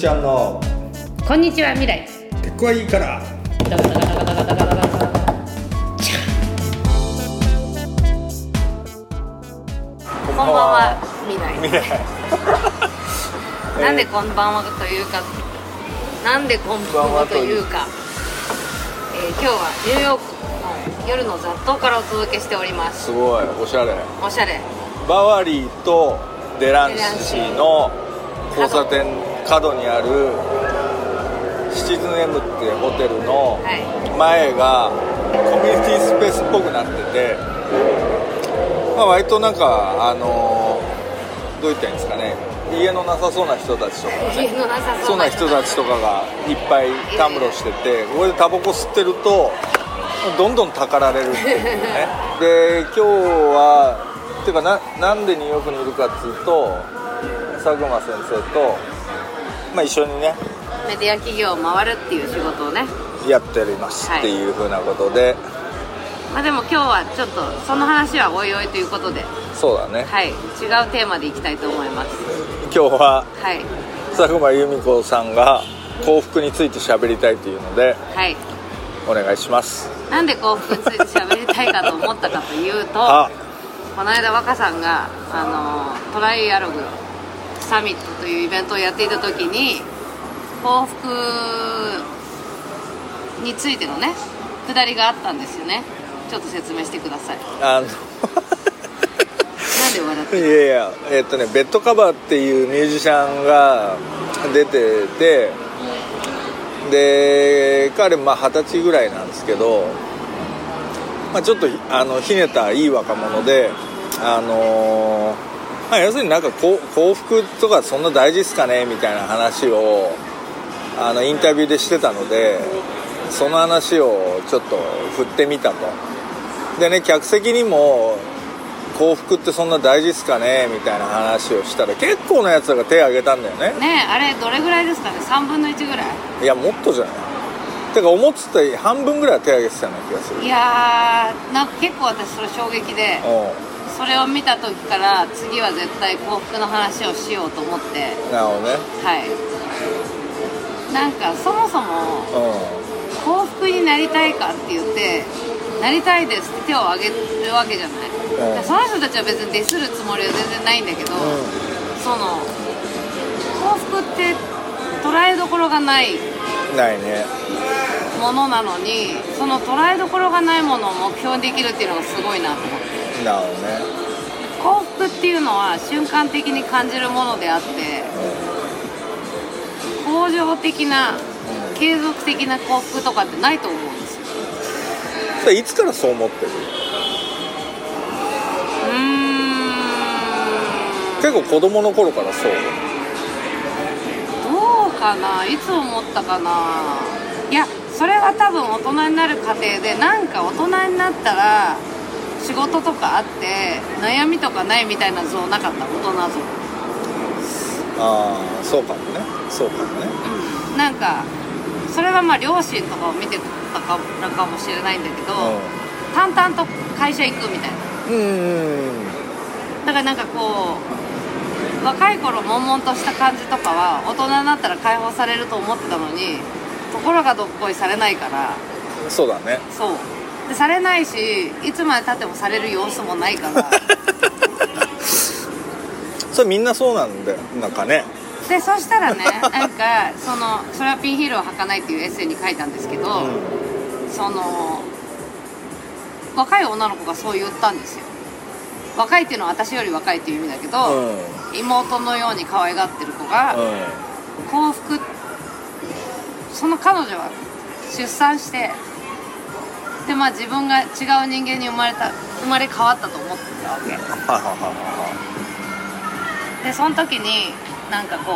ちゃんの。こんにちは未来。結構いいから。こんばんは未来。未 来なんでこんばんはというかなんでこんばんはというか、えー、今日はニューヨークの夜の雑踏からお届けしております。すごいおしゃれ。おしゃれ。バワリーとデランシーの交差点角にあるシチズン M っていうホテルのはい。前がコミュニティスペースっぽくなってて、まあ、割となんかあのーどう言ったらいいんですかね。家のなさそうな人たちとかがねそそううなな人たちとかがいっぱいたむろしててここでタバコ吸ってるとどんどんたかられるっていうね。で今日はっていうかななんでニューヨークにいるかっていうと佐久間先生と、まあ、一緒にねメディア企業を回るっていう仕事をねやっておりますっていうふうなことで、まあでも今日はちょっとその話はおいおいということでそうだね。はい違うテーマでいきたいと思います。今日ははい。佐久間由美子さんが幸福について喋りたいというのではい。お願いします。なんで幸福について喋りたいかと思ったかというと あ。この間若さんがあのトライアログサミットというイベントをやっていた時に幸福についてのねくだりがあったんですよね。ちょっと説明してください。あのなんで笑っていやいやえっとねベッドカバーっていうミュージシャンが出ててで彼まあ二十歳ぐらいなんですけど、まあ、ちょっとあのひねったいい若者であのーまあ、要するになんかこう幸福とかそんな大事っすかねみたいな話をあのインタビューでしてたのでその話をちょっと振ってみたと。でね客席にも幸福ってそんな大事っすかねみたいな話をしたら結構なやつらが手を挙げたんだよね。ねえあれどれぐらいですかね？3分の1ぐらい？いやもっとじゃない。てか思ってた半分ぐらいは手を挙げてたような気がする。いやーなんか結構私それ衝撃で。うそれを見た時から次は絶対幸福の話をしようと思って。んなるほどね。はい。なんかそもそもう幸福になりたいかって言ってなりたいですって手を挙げるわけじゃない、ん。でその人たちは別にディスるつもりは全然ないんだけど、ん。その幸福って捉えどころがない。うんないね。ものなのにその捉えどころがないものを目標にできるっていうのがすごいなと思ってなるほどね。幸福っていうのは瞬間的に感じるものであって恒常的な継続的な幸福とかってないと思うんですよ。それいつからそう思ってる？うーん。結構子供の頃からそう？どうかな？いつ思ったかな？いやそれは多分大人になる過程でなんか大人になったら仕事とかあって悩みとかないみたいな像なかった？大人像。ああそうかもね。そうかもね。うん。なんかそれはまあ両親とかを見てたからかもしれないんだけど、淡々と会社行くみたいな。うんうん。だからなんかこう若い頃悶々とした感じとかは大人になったら解放されると思ってたのにところがどっこいされないから。そうだね。そうでされないしいつまでたってもされる様子もないから。それみんなそうなんだよなんかね。でそしたらねなんかその「それはピンヒールを履かない」っていうエッセイに書いたんですけど、うん。その若い女の子がそう言ったんですよ。若いっていうのは私より若いっていう意味だけど、うん。妹のように可愛がってる子が、うん。幸福その彼女は出産してでまあ自分が違う人間に生まれた生まれ変わったと思ってたわけ。でその時になんかこ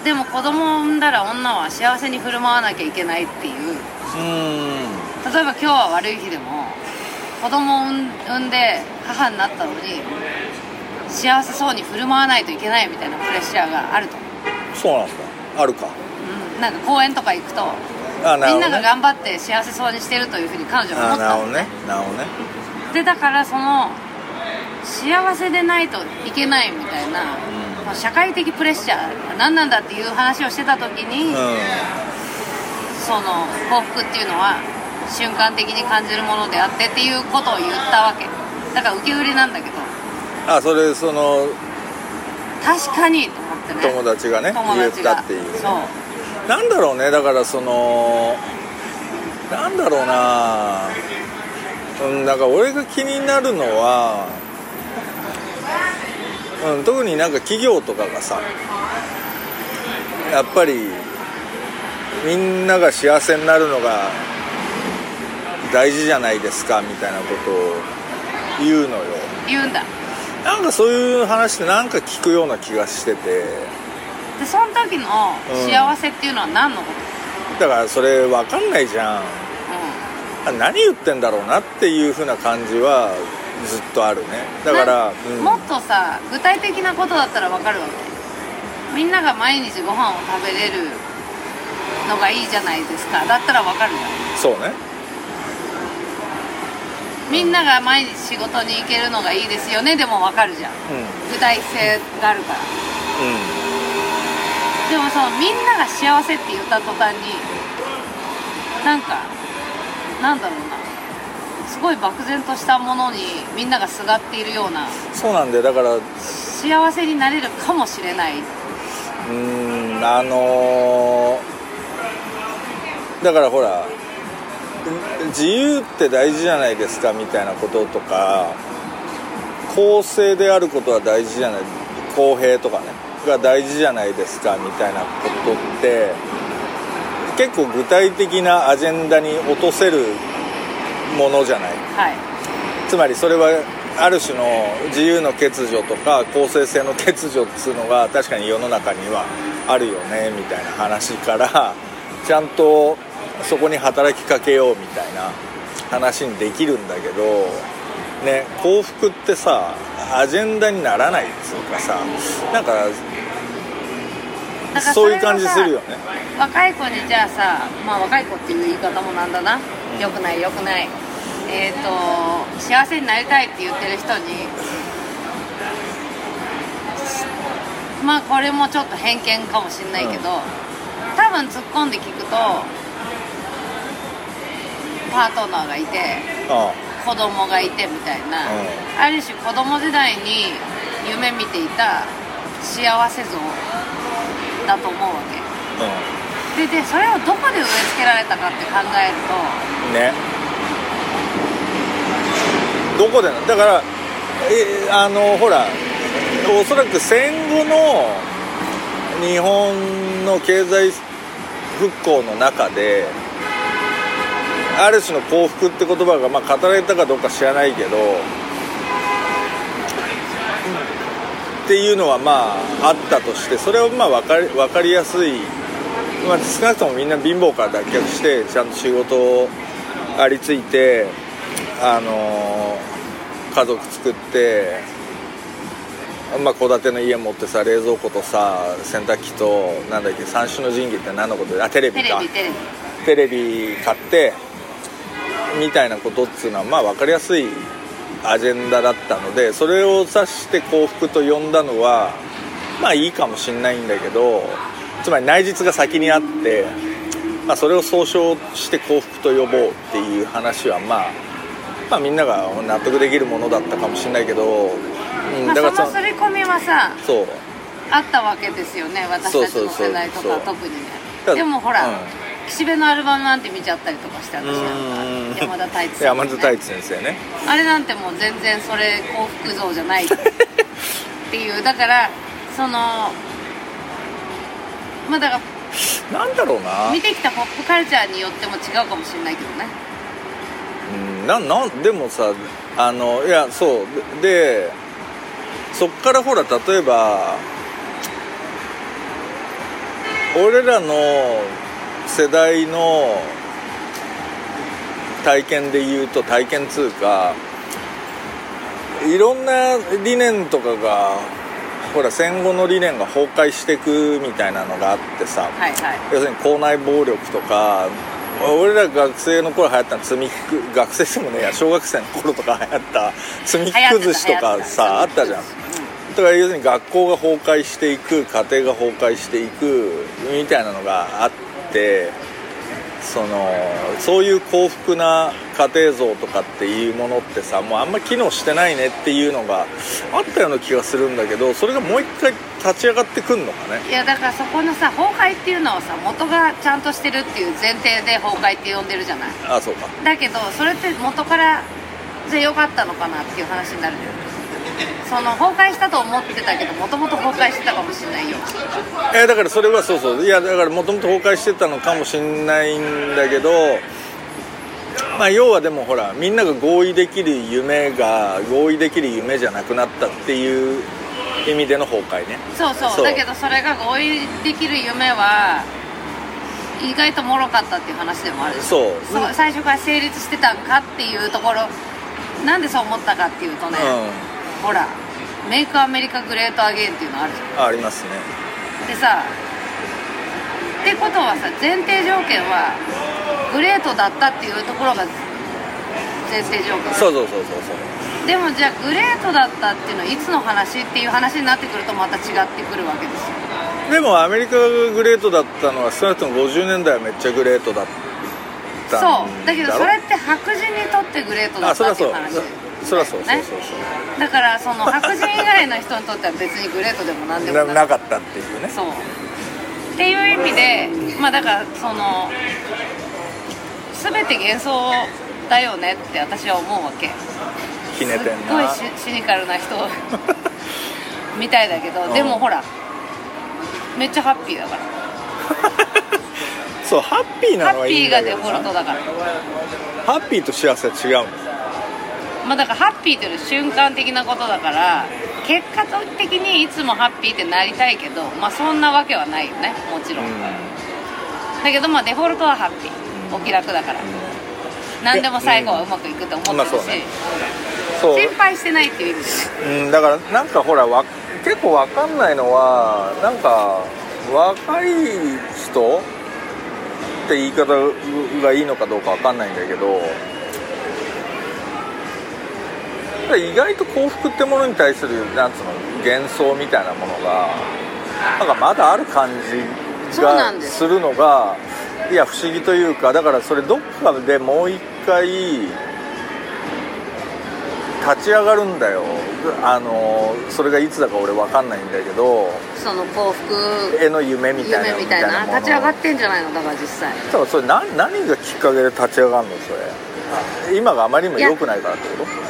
うでも子供を産んだら女は幸せに振る舞わなきゃいけないっていう。いうん。例えば今日は悪い日でも子供を産んで母になったのに幸せそうに振る舞わないといけないみたいなプレッシャーがあると、そうなんですか。あるか。うん、なんか公園とか行くとみんなが頑張って幸せそうにしてるというふうに彼女は思ったの。あなるほどね。なるほどね。でだからその幸せでないといけないみたいなその社会的プレッシャー何なんだっていう話をしてた時に、うその幸福っていうのは瞬間的に感じるものであってっていうことを言ったわけ。だから受け売りなんだけど。んあそれその確かにと思ってね。友達がね友言っ達がたっていうそうなんだろうねだからそのなんだろうな。うんだから俺が気になるのは、うん、特になんか企業とかがさやっぱりみんなが幸せになるのが大事じゃないですかみたいなことを言うのよ。言うんだ。なんかそういう話ってなんか聞くような気がしててでその時の幸せっていうのは何のこだからそれ分かんないじゃん。と、あ何言ってんだろうなっていう風な感じはずっとあるね。だから、うん。もっとさ具体的なことだったら分かるわけ。みんなが毎日ご飯を食べれるのがいいじゃないですか。だったら分かるじゃん。そうね。みんなが毎日仕事に行けるのがいいですよね。でも分かるじゃん。うん。具体性があるから。うでもそのみんなが幸せって言った途端になんかなんだろうな。すごい漠然としたものにみんながすがっているような。んそうなんだよ。だからう幸せになれるかもしれない。ーんあのーだからほら自由って大事じゃないですかみたいなこととか公正であることは大事じゃない。公平とかねが大事じゃないですかみたいなことって結構具体的なアジェンダに落とせるものじゃない？はい。つまりそれはある種の自由の欠如とか公正性の欠如っつうのが確かに世の中にはあるよねみたいな話からちゃんとそこに働きかけようみたいな話にできるんだけどね幸福ってさアジェンダにならないっつうかさなんかだからそういう感じするよね。若い子にじゃあさまあ若い子っていう言い方もなんだな、よくないよくない。えっ、と幸せになりたいって言ってる人にまあこれもちょっと偏見かもしんないけど、多分突っ込んで聞くとパートナーがいてあ。子供がいてみたいな、うん。ある種子供時代に夢見ていた幸せ像だと思うわあけででそれをどこで植え付けられたかって考えるうんね。どこで？なだからえあのほらおそらく戦後の日本の経済復興の中である種の幸福って言葉が、まあ、語られたかどうか知らないけどっていうのはまああったとしてそれをまあ分かり分かりやすい、まあ、少なくともみんな貧乏から脱却してちゃんと仕事をありついてあの家族作ってまあ戸建ての家持ってさ冷蔵庫とさ洗濯機となんだっけ三種の神器って何のことであテレビか。レビテレビ。テレビ買ってみたいなことっつうのはまあ分かりやすいアジェンダだったのでそれを指して幸福と呼んだのはまあいいかもしんないんだけどつまり内実が先にあって、まあ、それを総称して幸福と呼ぼうっていう話はまあまあみんなが納得できるものだったかもしれないけど、うんまあ、だからそその刷り込みはさそう。あったわけですよね私たちの世代とか特にね。だでもほら、うん岸辺のアルバムなんて見ちゃったりとかして私なんうん。か山田太一さんのね、山田太一先生ね。あれなんてもう全然それ幸福像じゃない。っていう。だからそのまあだからなんだろうな。見てきたポップカルチャーによっても違うかもしれないけどね。うんななんでもさあのいやそう。ででそっからほら例えば俺らの世代の体験で言うと体験つうかいろんな理念とかがほら戦後の理念が崩壊していくみたいなのがあってさはいはい。要するに校内暴力とか俺ら学生の頃流行った積み木学生でもねえや小学生の頃とか流行った積み木崩しとかさあったじゃん。だから要するに学校が崩壊していく家庭が崩壊していくみたいなのがあってそのそういう幸福な家庭像とかっていうものってさもうあんま機能してないねっていうのがあったような気がするんだけどそれがもう一回立ち上がってくんのかね？いやだからそこのさ崩壊っていうのはさ元がちゃんとしてるっていう前提で崩壊って呼んでるじゃない？あそうか。だけどそれって元からで良かったのかなっていう話になるじゃんその崩壊したと思ってたけどもともと崩壊してたかもしれないよ。えーだからそれはそうそう。いやだからもともと崩壊してたのかもしんないんだけどまあ要はでもほらみんなが合意できる夢が合意できる夢じゃなくなったっていう意味での崩壊ね。そうそう。だけどそれが合意できる夢は意外と脆かったっていう話でもあるし。そう。そう最初から成立してたんかっていうところなんでそう思ったかっていうとね、うほらメイクアメリカグレートアゲインっていうのあるじゃん。んありますね。でさってことはさ前提条件はグレートだったっていうところが前提条件。そうそうそうそうそう。でもじゃあグレートだったっていうのはいつの話っていう話になってくるとまた違ってくるわけですよ。でもアメリカがグレートだったのは少なくとも50年代はめっちゃグレートだったんそう。だけどそれろって白人にとってグレートだあったってい話。そりゃそうそうねそうそう。だからその白人以外の人にとっては別にグレートでもなんでもなななかったっていうね。そう。っていう意味でまあだからその全て幻想だよねって私は思うわけ。ひねてんすっごいなシシニカルな人みたいだけど、うん。でもほらめっちゃハッピーだから。そうハッピーなハッのはいいピーがデんだけどな。フォルトだから。ハッピーと幸せは違うん。だまあだからハッピーという瞬間的なことだから結果的にいつもハッピーってなりたいけどまあそんなわけはないよねもちろん、だけどまあデフォルトはハッピーお気楽だから。何でも最後はうまくいくと思ってるし、まあそうね。そう。心配してないっていう意味でね。うん、だからなんかほらわ結構わかんないのはなんか若い人って言い方がいいのかどうかわかんないんだけど意外と幸福ってものに対するなんつうの幻想みたいなものがなんかまだある感じがすするのがいや不思議というかだからそれどっかでもう一回立ち上がるんだよ。あのそれがいつだか俺分かんないんだけどその幸福絵の夢みたいな夢みたいな立ち上がってんじゃないの？だから実際。だからそれ何何がきっかけで立ち上がるのそれ？今があまりにも良くないからってこと？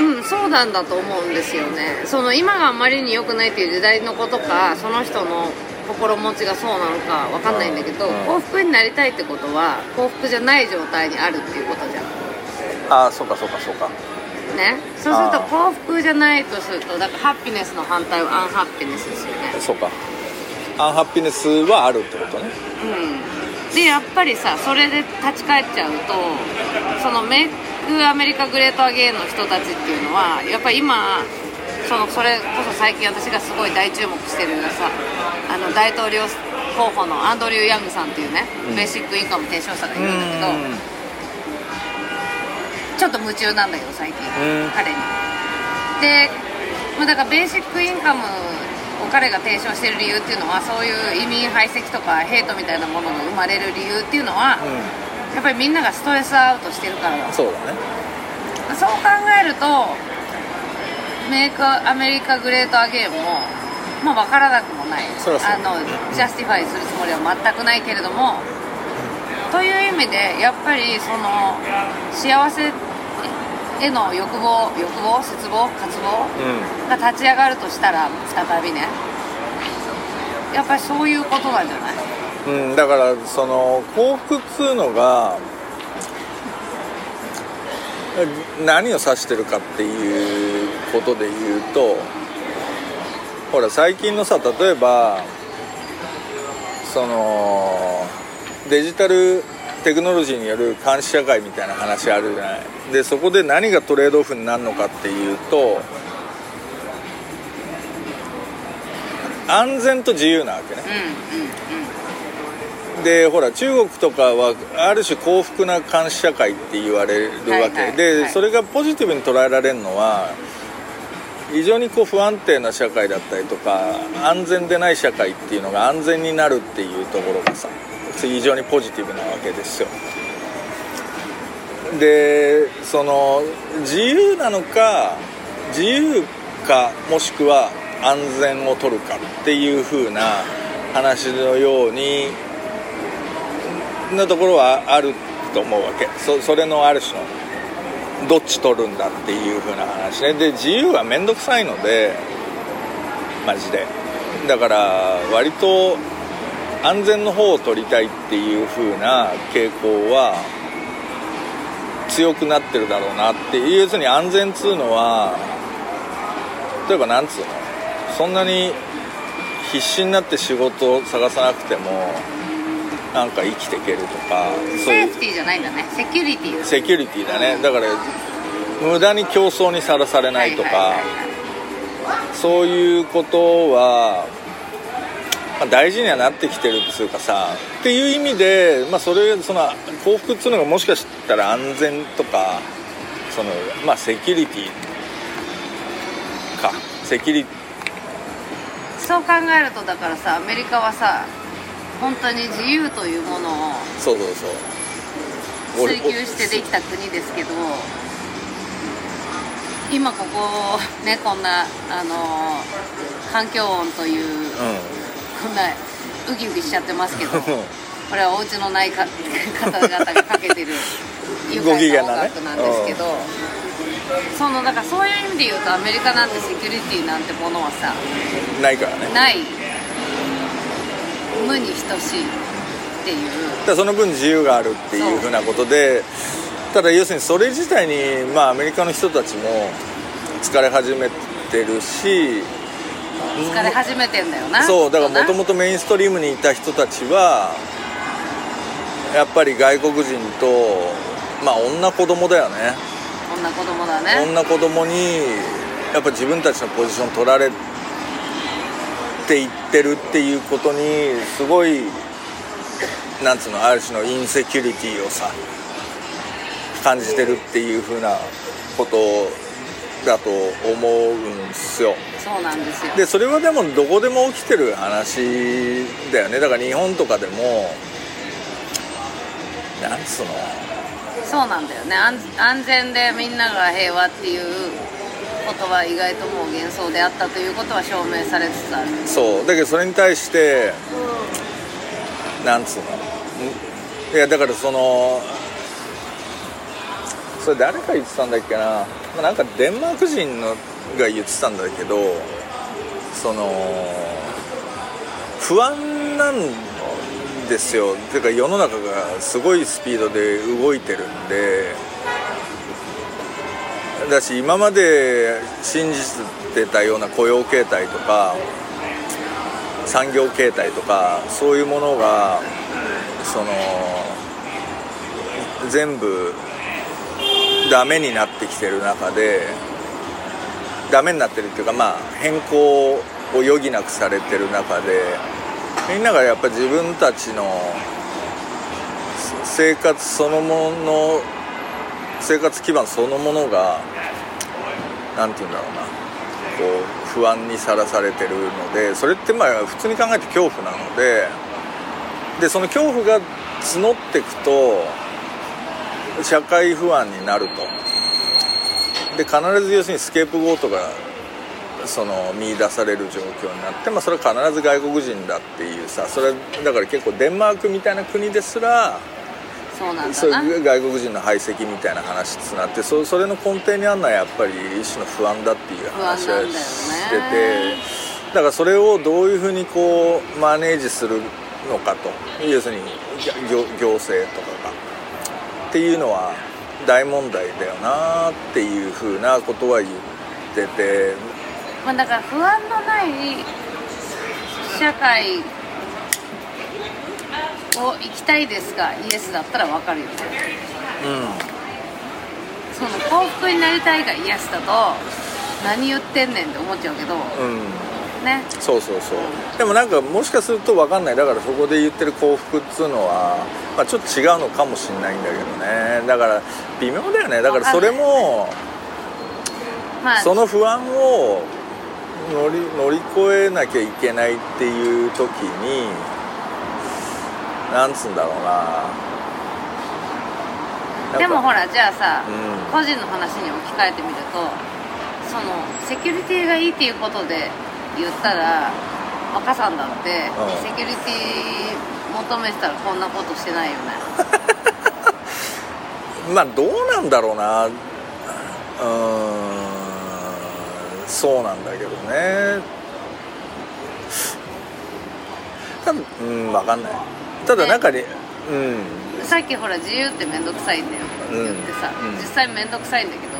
うんそうなんだと思うんですよね。その今があまりに良くないっていう時代のことかその人の心持ちがそうなのかわかんないんだけど、うん。幸福になりたいってことは幸福じゃない状態にあるっていうことじゃん。ああそうかそうかそうか。ね？そうするとあー。幸福じゃないとするとだからハッピネスの反対はアンハッピネスですよね。そうか。アンハッピネスはあるってことね。うん。でやっぱりさそれで立ち返っちゃうとそのメイクアメリカグレートアゲインの人たちっていうのはやっぱり今そのそれこそ最近私がすごい大注目してるさあの大統領候補のアンドリュー・ヤングさんっていうね、うん。ベーシックインカム提唱者がいるんだけどうん。ちょっと夢中なんだけど最近うん。彼に。で、まあ、だからベーシックインカムを彼が提唱してる理由っていうのはそういう移民排斥とかヘイトみたいなものが生まれる理由っていうのは、やっぱりみんながストレスアウトしてるからそうだね。そう考えると Make America Great Again もまあ分からなくもない。そりゃそうあの justify するつもりは全くないけれどもという意味でやっぱりその幸せへの欲望欲望絶望渇望うが立ち上がるとしたら再びね。やっぱりそういうことなんじゃない？ん、うん、だからその幸福っつうのが何を指してるかっていうことで言うとほら最近のさ例えばそのデジタルテクノロジーによる監視社会みたいな話あるじゃない。でそこで何がトレードオフになるのかっていうと安全と自由なわけね。うんうんでほら中国とかはある種幸福な監視社会って言われるわけ、はいはいはいでそれがポジティブに捉えられるのは非常にこう不安定な社会だったりとか安全でない社会っていうのが安全になるっていうところがさ非常にポジティブなわけですよ。でその自由なのか自由かもしくは安全を取るかっていう風な話のようにのところはあると思うわけ。そそれのある種のどっち取るんだっていう風な話ね。で自由は面倒くさいのでマジで。だから割と安全の方を取りたいっていう風な傾向は強くなってるだろうなっていう。要するに安全っつうのは例えばなんつうの？そんなに必死になって仕事を探さなくてもなんか生きていけるとかセーフティーじゃないんだね。セキュリティセキュリティだね。だから無駄に競争にさらされないとか、そういうことは、まあ大事にはなってきてるっつうかさっていう意味で、まあ、それその幸福っつうのがもしかしたら安全とかそのまあセキュリティか。セキュリそう考えるとだからさアメリカはさ本当に自由というものをそうそうそう。俺追求してできた国ですけど今ここねこんなあの環境音といううこんなウキウキしちゃってますけどん。これはお家のないか方々がかけてる愉快な音楽なんですけど、そのだからそういう意味で言うとアメリカなんてセキュリティなんてものはさん。ないからね。ない無に等しいっていう。だその分自由があるっていうふうなことでただ要するにそれ自体に、まあ、アメリカの人たちも疲れ始めてるし疲れ始めてんだよなそうだからもとももとメインストリームにいた人たちはやっぱり外国人とまあ女子供だよね。こんな子供だね。女子供にやっぱ自分たちのポジション取られていってるっていうことにすごいなんつうのある種のインセキュリティをさ感じてるっていう風なことだと思うんすよ。そうなんですよ。でそれはでもどこでも起きてる話だよね。だから日本とかでもなんつうの。そうなんだよね。安安全でみんなが平和っていうことは意外ともう幻想であったということは証明されつつある。そう。だけどそれに対してなんつうの？いやだからそのそれ誰か言ってたんだっけな？まあなんかデンマーク人のが言ってたんだけどその不安なんですよ。ていうか世の中がすごいスピードで動いてるんでだし今まで信じてたような雇用形態とか産業形態とかそういうものがその全部ダメになってきてる中でダメになってるっていうかまあ変更を余儀なくされてる中でみんながやっぱ自分たちの生活そのもの生活基盤そのものが何て言うんだろうな。こう不安にさらされてるのでそれってまあ普通に考えて恐怖なのででその恐怖が募っていくと社会不安になると。で必ず要するにスケープゴートがその見出される状況になって、まあ、それは必ず外国人だっていうさそれだから結構デンマークみたいな国ですらそうなんだ外国人の排斥みたいな話つなってそそれの根底にあるのはやっぱり一種の不安だっていう話はしててだからそれをどういうふうにこうマネージするのかと要するに行行政とかがっていうのは大問題だよなっていうふうなことは言ってて。まあ、だから不安のない社会を生きたいですかイエスだったら分かるよね。その幸福になりたいがイエスだと何言ってんねんって思っちゃうけどうん。うんね。そうそうそう。でもなんかもしかすると分かんない。だからそこで言ってる幸福っつうのは、まあ、ちょっと違うのかもしれないんだけどね。だから微妙だよね。だからそれもまあ。その不安を乗り乗り越えなきゃいけないっていう時になんつうんだろうな。でもほらじゃあさ、うん。個人の話に置き換えてみるとそのセキュリティがいいっていうことで言ったら若さんだって、うん。セキュリティ求めてたらこんなことしてないよね。まあどうなんだろうな。うーんそうなんだけどね。多分うん分かんないただ中に、うん。さっきほら自由って面倒くさいんだよ。って言ってさ、うん。うん実際面倒くさいんだけど。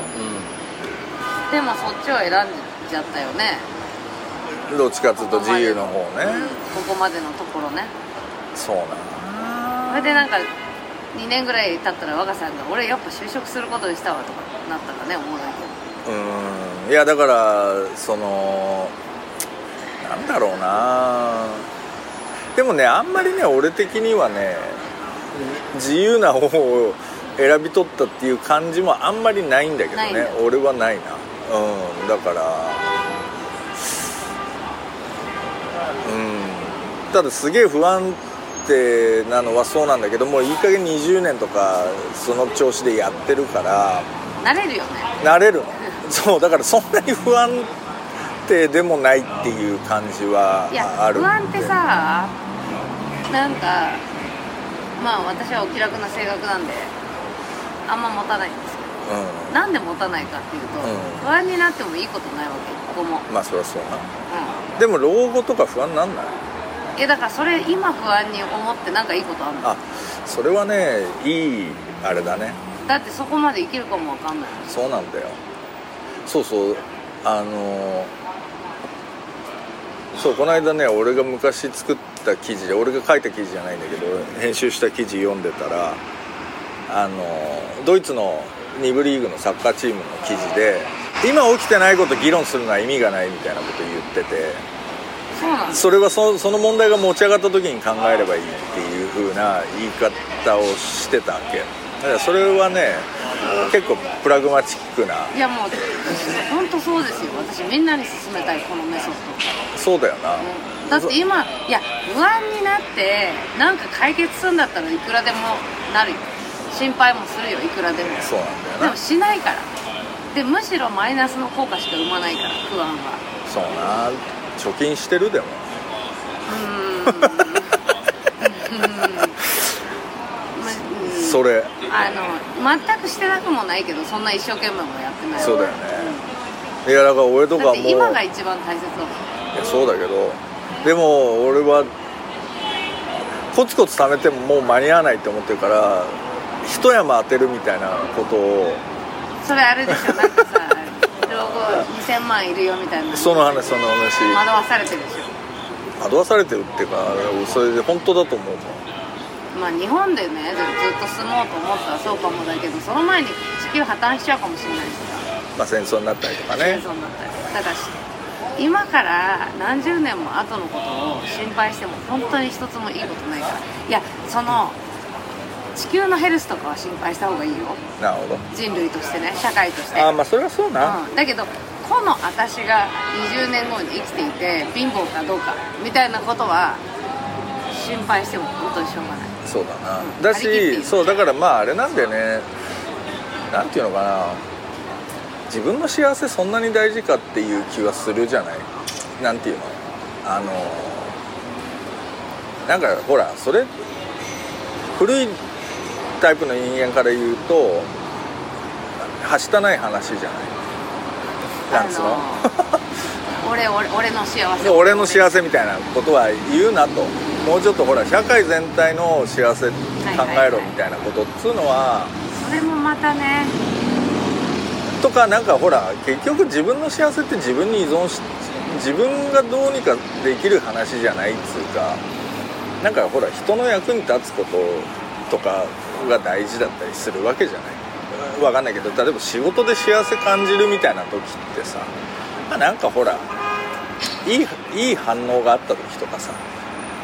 でもそっちを選んじゃったよね。うんどっちかっていうと自由の方ね、うん。ここまでのところね。そうなそれでなんか2年ぐらい経ったら若さんが「俺やっぱ就職することにしたわ」とかなったらね思うだけ。うん。いやだからそのなんだろうなでもねあんまりね俺的にはね自由な方を選び取ったっていう感じもあんまりないんだけどね。俺はないな。うん。だからうん。ただすげえ不安定なのはそうなんだけどもういい加減20年とかその調子でやってるから慣れるよね。慣れるの。そうだからそんなに不安定でもないっていう感じはいやある不安ってさなんかまあ私はお気楽な性格なんであんま持たないんですけどうなんで持たないかっていうと、うん。不安になってもいいことないわけ一個も、んまあそりゃそうな。うでも老後とか不安なんない？ん、えだからそれ今不安に思ってなんかいいことあるの？あそれはねいいあれだね。だってそこまで生きるかもわかんない。そうなんだよ。そうそう。あのそうこの間ね俺が昔作った記事で俺が書いた記事じゃないんだけど編集した記事読んでたらあのドイツの2部リーグのサッカーチームの記事で今起きてないこと議論するのは意味がないみたいなこと言っててそれはそその問題が持ち上がった時に考えればいいっていう風な言い方をしてたわけ。だからそれはね結構プラグマチックないやもう本当そうですよ。私みんなに勧めたいこのメソッド。そうだよなだって今いや不安になってなんか解決するんだったらいくらでもなるよ。心配もするよいくらでも。そうなんだよな。でもしないから。でむしろマイナスの効果しか生まないから不安は。そうな。貯金してるでも。うーん。それ。あの全くしてなくもないけどそんな一生懸命もやってない。そうだよねいやだから俺とうんかもだって今が一番大切だもんいやそうだけどでも俺はコツコツ貯めてももう間に合わないって思ってるから一山当てるみたいなことを。それあれでしょ。なんかさ老後2000万いるよみたいな。その話その話。惑わされてるでしょ。惑わされてるっていうかそれで本当だと思うまあ日本でねずずっと住もうと思ったらそうかもだけどその前に地球破綻しちゃうかもしれないしさまあ、戦争になったりとかね。戦争になったり。だか今から何十年も後のことを心配しても本当に一つもいいことないから。いやその地球のヘルスとかは心配した方がいいよ。なるほど。人類としてね社会として。ああまあそれはそうな、うん、だけどこの私が20年後に生きていて貧乏かどうかみたいなことは心配しても本当にしょうがない。そうだな、うん。だしそうだからまああれなんだよね。なんていうのかな自分の幸せそんなに大事かっていう気はするじゃない？なんていうの？あのなんかほらそれ古いタイプの人間から言うとはしたない話じゃない？なんつうの、俺俺俺の幸せ。で俺の幸せみたいなことは言うなと。もうちょっとほら社会全体の幸せ考えろみたいなことっつうのはそれもまたねとかなんかほら結局自分の幸せって自分に依存し自分がどうにかできる話じゃないっつうかなんかほら人の役に立つこととかが大事だったりするわけじゃない。わかんないけど例えば仕事で幸せ感じるみたいな時ってさまなんかほらいいいい反応があった時とかさ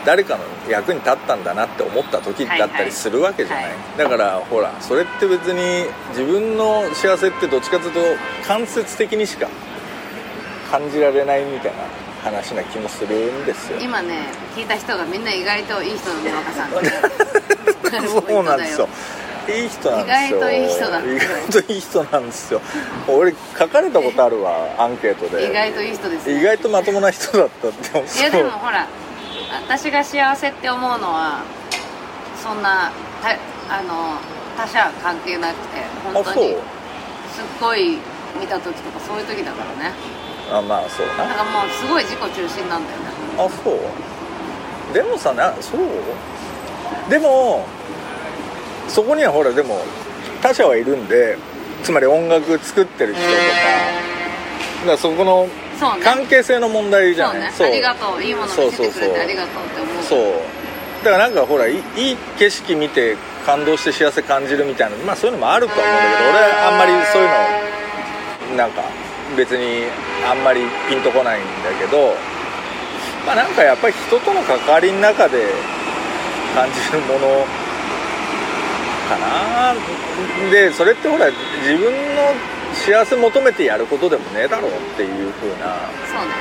誰かの役に立ったんだなって思った時だったりするわけじゃない、はいはだからほらそれって別に自分の幸せってどっちかというと間接的にしか感じられないみたいな話な気もするんですよ。今ね聞いた人がみんな意外といい人なの若さんって そうなんですよ。いい人なんですよ。意外といい人だ意外といい人なんですよ。俺書かれたことあるわアンケートで。意外といい人ですね意外とまともな人だったっていやでもほら私が幸せって思うのはそんなたあの他者関係なくて本当にすっごい見た時とかそういう時だからね。あまあそうな。だからもうすごい自己中心なんだよね。あそう？でもさなそう？でもそこにはほらでも他者はいるんでつまり音楽作ってる人とかだからそこのそうね。関係性の問題じゃそうないねありがとう。いいもの見せてくれそうそうそう。てありがとうって思う。そう。だからなんかほらいいいい景色見て感動して幸せ感じるみたいなまあそういうのもあるとは思うんだけど俺はあんまりそういうのなんか別にあんまりピンとこないんだけどまあなんかやっぱり人との関わりの中で感じるものかな。でそれってほら自分の幸せ求めてやることでもねえだろうっていう風なそうね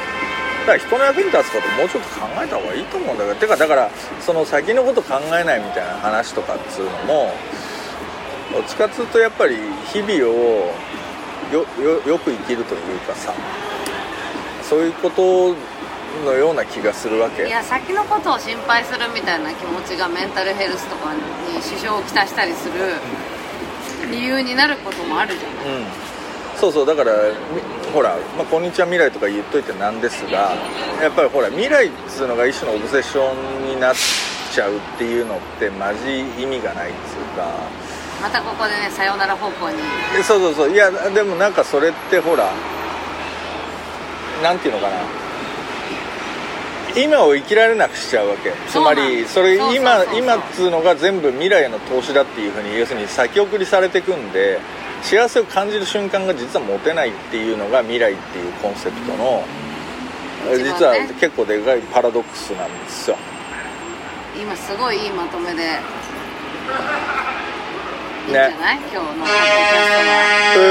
だから人の役に立つこともうちょっと考えた方がいいと思うんだけど。てかだからその先のこと考えないみたいな話とかっつうのもどっちかっつうとやっぱり日々をよよよく生きるというかさそういうことのような気がするわけ。いや先のことを心配するみたいな気持ちがメンタルヘルスとかに支障をきたしたりする理由になることもあるじゃない。うんそうそうだからみほら、まあ、こんにちは未来とか言っといてなんですがやっぱりほら未来っつうのが一種のオブセッションになっちゃうっていうのってマジ意味がないっつうか。またここでねさよなら方向に。えそうそうそう。いやでもなんかそれってほらなんていうのかな。今を生きられなくしちゃうわけ。つまりそれ今今っつうのが全部未来への投資だっていうふうに要するに先送りされていくんで幸せを感じる瞬間が実は持てないっていうのが未来っていうコンセプトのね実は結構でかいパラドックスなんですよ。今すごいいいまとめで。いいんじゃない、今日のポッドキャストはうー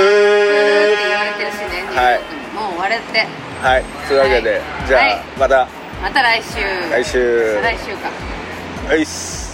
って言われてるしね、はい。ニューヨークにもう終われって。はい。というわけで、はい。じゃあ、はい。また。また来週。来週。再来週か。はいっす